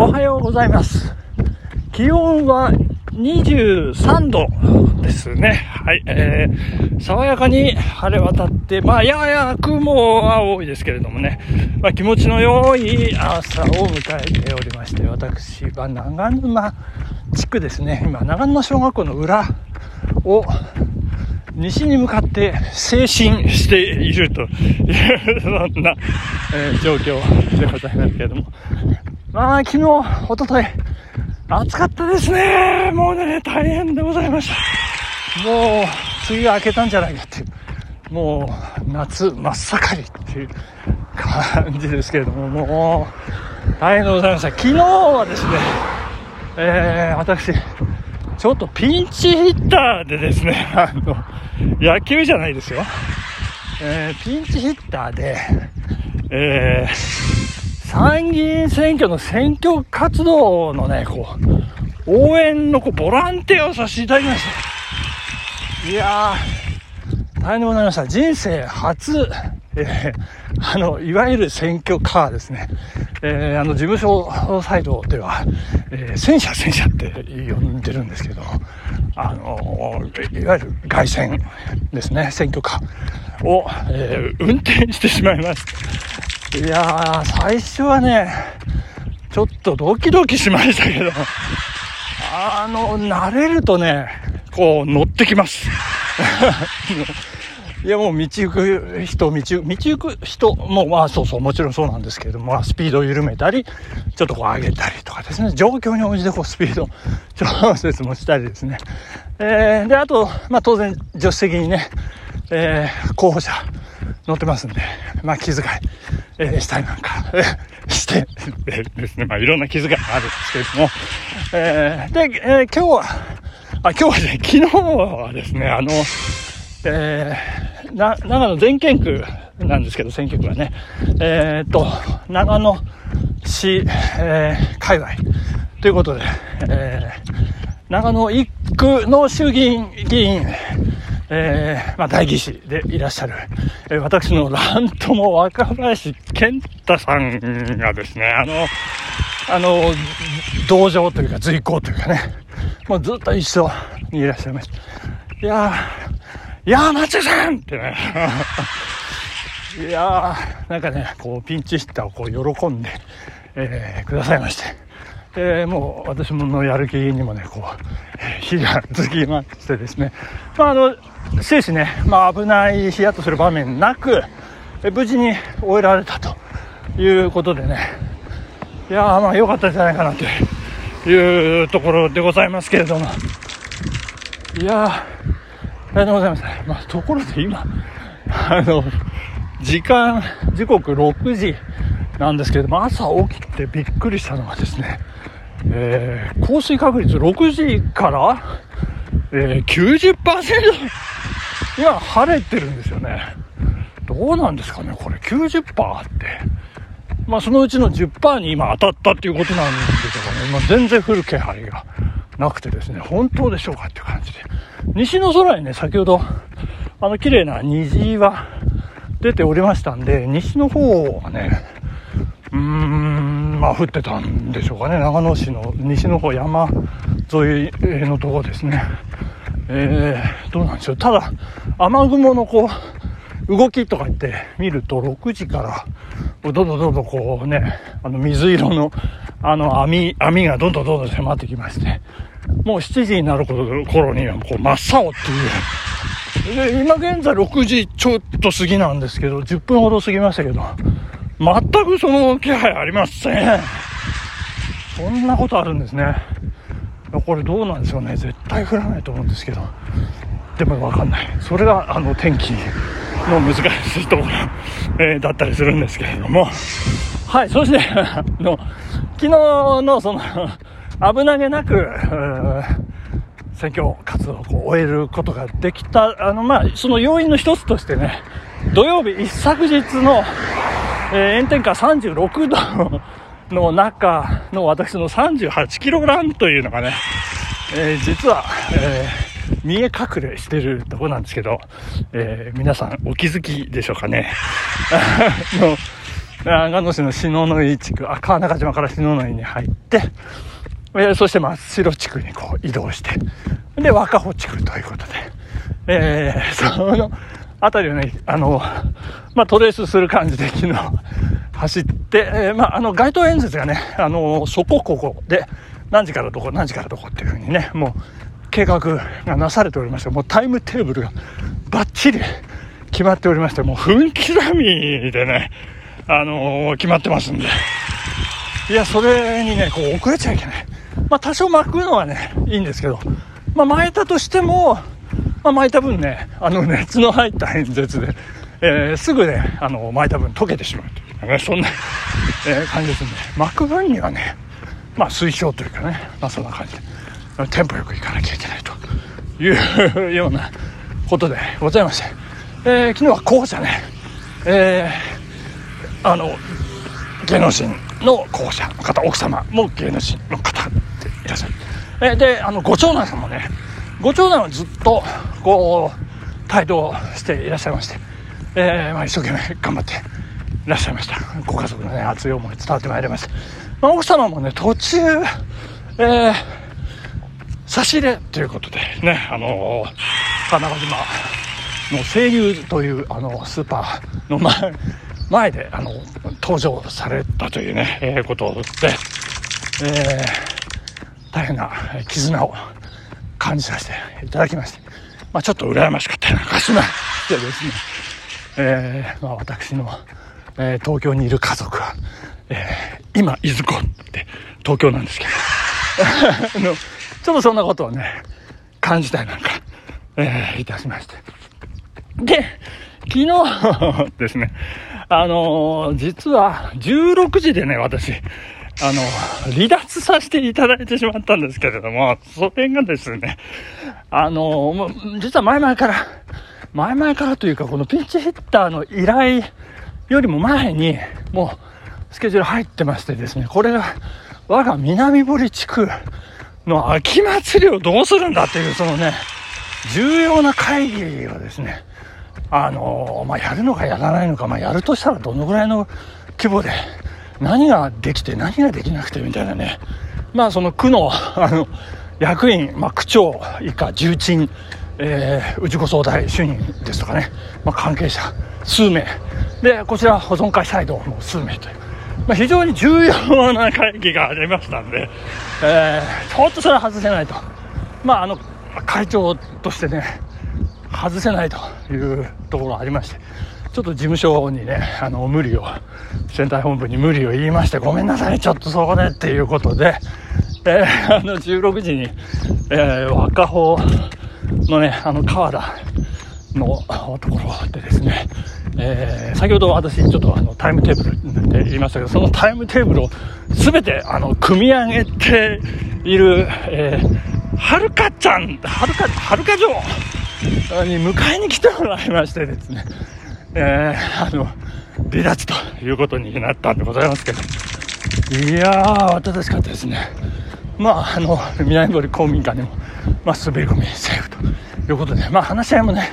おはようございます。気温は23度ですね。はい。えー、爽やかに晴れ渡って、まあ、やや雲は多いですけれどもね、まあ、気持ちの良い朝を迎えておりまして、私は長沼地区ですね。今、長沼小学校の裏を、西に向かって静進しているという、そんな、えー状況でございますけれども。まあ、昨日、おととい、暑かったですね。もうね、大変でございました。もう、梅雨明けたんじゃないかっていう、もう、夏真っ盛りっていう感じですけれども、もう、大変でございました。昨日はですね、えー、私、ちょっとピンチヒッターでですね、あの、野球じゃないですよ。えー、ピンチヒッターで、えー、参議院選挙の選挙活動のね、こう、応援のこうボランティアをさせていただきました。いやー、大変でございました。人生初、えー あの、いわゆる選挙カーですね。えーあの、事務所サイドでは、えー戦車戦車って呼んでるんですけど、あの、いわゆる外線ですね、選挙カーを、え運転してしまいました。いやー、最初はね、ちょっとドキドキしましたけど、あの、慣れるとね、こう乗ってきます。いやもう道行く人、道行道行く人も、まあそうそう、もちろんそうなんですけれども、まあスピードを緩めたり、ちょっとこう上げたりとかですね、状況に応じてこうスピード 調節もしたりですね。えー、で、あと、まあ当然助手席にね、えー、候補者乗ってますんで、まあ気遣い、えーしたりなんか、えーして、えーですね、まあいろんな気遣いがあるんですけれども、えー、で、えー今日は、あ、今日はね、昨日はですね、あの、えー、な、長野全県区なんですけど、選挙区はね、えーっと、長野市、えー、界隈。ということで、えー、長野一区の衆議院議員、えー、まあ、代議士でいらっしゃる、えー私の乱とも若林健太さんがですね、あの、あの、同情というか随行というかね、もうずっと一緒にいらっしゃいました。いやー、いやー、松井さんってね、いやー、なんかね、こう、ピンチヒッターをこう、喜んで、えーくださいまして、えーもう、私ものやる気にもね、こう、火がつきましてですね、まあ、あの、終始ね、まあ、危ない、ヒヤッとする場面なく、無事に終えられたということでね、いやー、まあ、良かったんじゃないかなというところでございますけれども、いやー、ありがとうございます。まあ、ところで今、あの、時間、時刻6時なんですけれども、朝起きてびっくりしたのがですね、えー、降水確率6時から、えー、90%今晴れてるんですよね。どうなんですかね、これ90%あって。まあ、そのうちの10%に今当たったっていうことなんでしょうかね。まあ、全然降る気配がなくてですね、本当でしょうかっていう感じで。西の空にね、先ほど、あの、綺麗な虹は出ておりましたんで、西の方はね、うーん、まあ降ってたんでしょうかね。長野市の西の方山沿いのところですね。えー、どうなんでしょう。ただ、雨雲のこう、動きとか言って見ると、6時から、どんどんどんどんこうね、あの水色の、あの網、網がどんどんどんどん迫ってきまして、もう7時になる頃にはこう真っ青っていう。で、今現在6時ちょっと過ぎなんですけど、10分ほど過ぎましたけど、全くその気配ありません。そんなことあるんですね。これどうなんでしょうね。絶対降らないと思うんですけど。でもわかんない。それがあの天気の難しいところ、えーだったりするんですけれども。はい、そして、あの、昨日のその、危なげなく、選挙活動を終えることができた、あの、まあ、その要因の一つとしてね、土曜日一昨日の、えー炎天下36度の中の私の38キロランというのがね、えー実は、えー見え隠れしてるとこなんですけど、えー皆さんお気づきでしょうかね。あの長野市の篠ノ井地区、あ、川中島から篠ノ井に入って、えー、そして真っ白地区にこう移動して、で、若穂地区ということで、えー、その辺りをね、あの、まあ、トレースする感じで昨日走って、えー、まあ、あの、街頭演説がね、あの、そこここで、何時からどこ、何時からどこっていうふうにね、もう、計画がなされておりまして、もうタイムテーブルがバッチリ決まっておりまして、もう分刻みでね、あのー、決まってますんで。いや、それにね、こう遅れちゃいけない。まあ、多少巻くのはね、いいんですけど、まあ、巻いたとしても、まあ、巻いた分ね、あの、熱の入った演説で、えー、すぐね、あの、巻いた分溶けてしまうとそんな、えー、感じですんで、巻く分にはね、まあ、推奨というかね、まあ、そんな感じで、テンポよく行かなきゃいけないと。いうようなことでございまして、えー、昨日は候補者ね、えー、あの、芸能人の候補者の方、奥様も芸能人の方でいらっしゃる。えー、で、あの、ご長男さんもね、ご長男はずっと、こう、帯同していらっしゃいまして、えー、まあ、一生懸命頑張ってらっしゃいました。ご家族のね、熱い思い伝わってまいりました。まあ、奥様もね、途中、えー、差し入れということでね、あのー、神奈川島の清流というあのスーパーの前前であの登場されたというね、えー、ことで、えー、大変な絆を感じさせていただきまして、まあ、ちょっと羨ましかったりなんかしましてですね、えーまあ、私の、えー、東京にいる家族は、えー、今、いずこって東京なんですけど あのちょっとそんなことをね、感じたりなんか、えー、いたしまして。で、昨日 ですね、あのー、実は16時でね、私、あの、離脱させていただいてしまったんですけれども、それがですね、あの実は前々から、前々からというか、このピンチヒッターの依頼よりも前に、もう、スケジュール入ってましてですね、これが、我が南堀地区の秋祭りをどうするんだっていう、そのね、重要な会議をですね、あのまあ、やるのかやらないのか、まあ、やるとしたらどのぐらいの規模で、何ができて何ができなくてみたいなね、まあ、その区の、あの、役員、まあ、区長以下重鎮、えー、氏子総代主任ですとかね、まあ、関係者数名、で、こちら保存会サイドも数名という、まあ、非常に重要な会議がありましたんで、えー、ちょっとそれは外せないと。まあ、あの、会長としてね、外せないというところがありまして、ちょっと事務所にね、あの、無理を、選対本部に無理を言いまして、ごめんなさい、ちょっとそこでっていうことで、えー、あの、16時に、えー、若穂のね、あの、川田のところでですね、えー、先ほど私ちょっとあのタイムテーブルで言いましたけど、そのタイムテーブルを全てあの組み上げている、えー、はるかちゃん、はるか、はるか城に迎えに来てもらいましてですね、えー、あの、離脱ということになったんでございますけど、いやー、慌ただしかったですね。まあ、あの、南堀公民館でも、まあ、滑り込みセーフということで、まあ、話し合いもね、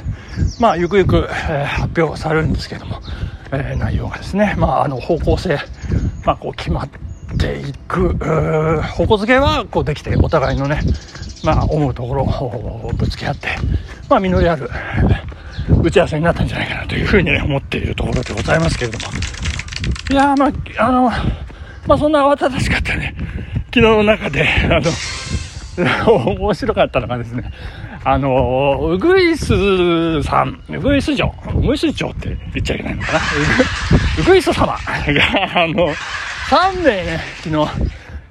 まあ、ゆくゆく、えー、発表されるんですけども、えー、内容がですね、まあ、あの方向性、まあ、こう決まっていく方向づけはこうできてお互いのね、まあ、思うところをぶつけ合って、まあ、実りある打ち合わせになったんじゃないかなというふうに、ね、思っているところでございますけれども。いやまああのまあそんな慌ただしかったね昨日の中であの 面白かったのがですねあの、ウグイスさん、ウグイス城、ウグイス城って言っちゃいけないのかな。ウグイス様が、あの、3名ね、昨日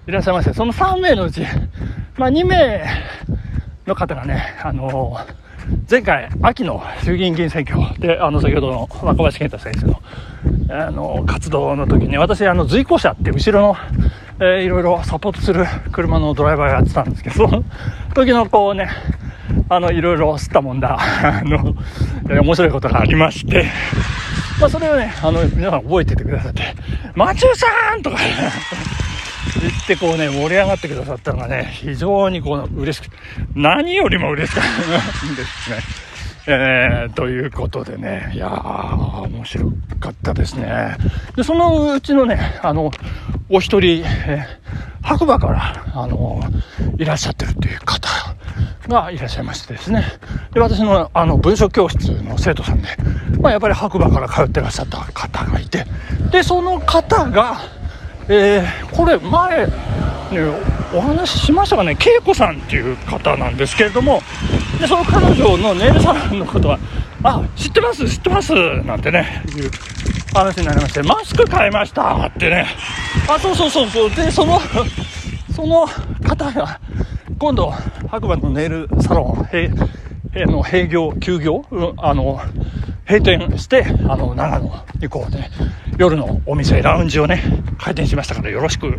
いらっしゃいまして、その3名のうち、まあ2名の方がね、あの、前回、秋の衆議院議員選挙で、あの、先ほどの若林健太先生の、あの、活動の時に、私、あの、随行者って後ろの、えー、いろいろサポートする車のドライバーやってたんですけど、そ の時のこうね、あの、いろいろ吸ったもんだ、あの、面白いことがありまして、まあ、それをね、あの、皆さん覚えててくださって、マチューさん!とか 言ってこうね、盛り上がってくださったのがね、非常にこう、嬉しく、何よりも嬉しかったんですね。えー、ということでね、いやー、面白かったですね。で、そのうちのね、あの、お一人、えー、白馬から、あの、いらっしゃってるっていう方がいらっしゃいましてですね。で、私の、あの、文書教室の生徒さんで、まあ、やっぱり白馬から通ってらっしゃった方がいて、で、その方が、えー、これ前、ね、お話ししましたかね、恵子さんっていう方なんですけれども、でその彼女のネイルサロンのことは、あ、知ってます、知ってます、なんてね、いう話になりまして、マスク買いましたってね、あ、そうそうそうそう、で、その、その方が、今度、白馬のネイルサロン、への閉業、休業、あの、閉店して、あの、長野行こうね、夜のお店、ラウンジをね、開店しましたからよろしく、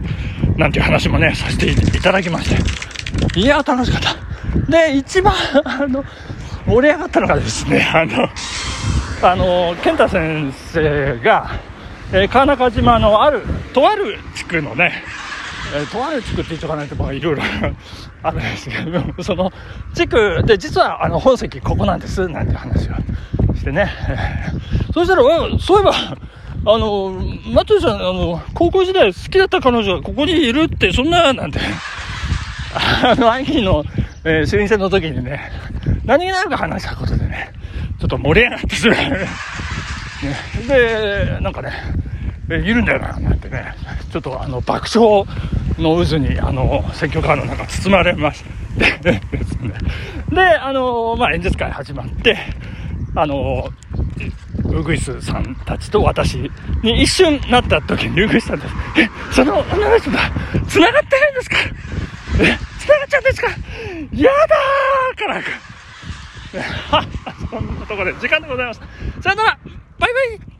なんていう話もね、させていただきまして。いや、楽しかった。で、一番、あの、盛り上がったのがですね、あの、あの、健太先生が、えー、川中島のある、とある地区のね、えー、とある地区って言っとかないと、まあ、いろいろあるんですけど、その地区で、実は、あの、本籍ここなんです、なんて話をしてね。そしたら、そういえば、あの、松井さん、あの、高校時代好きだった彼女がここにいるって、そんな、なんて、あの、兄の、えー、衆院選の時にね、何気なく話したことでね、ちょっと盛り上がってする。ね、で、なんかね、えいるんだよな、なんてね、ちょっとあの、爆笑の渦に、あの、選挙カーの中包まれまして で。あの、まあ、演説会始まって、あの、ウグイスさんたちと私に一瞬なった時にウグイスさんたち、え、その女の人と繋がってるんですか？え、繋がっちゃうんですか？やだー！からか そんなところで時間でございます。さよなら。バイバイ。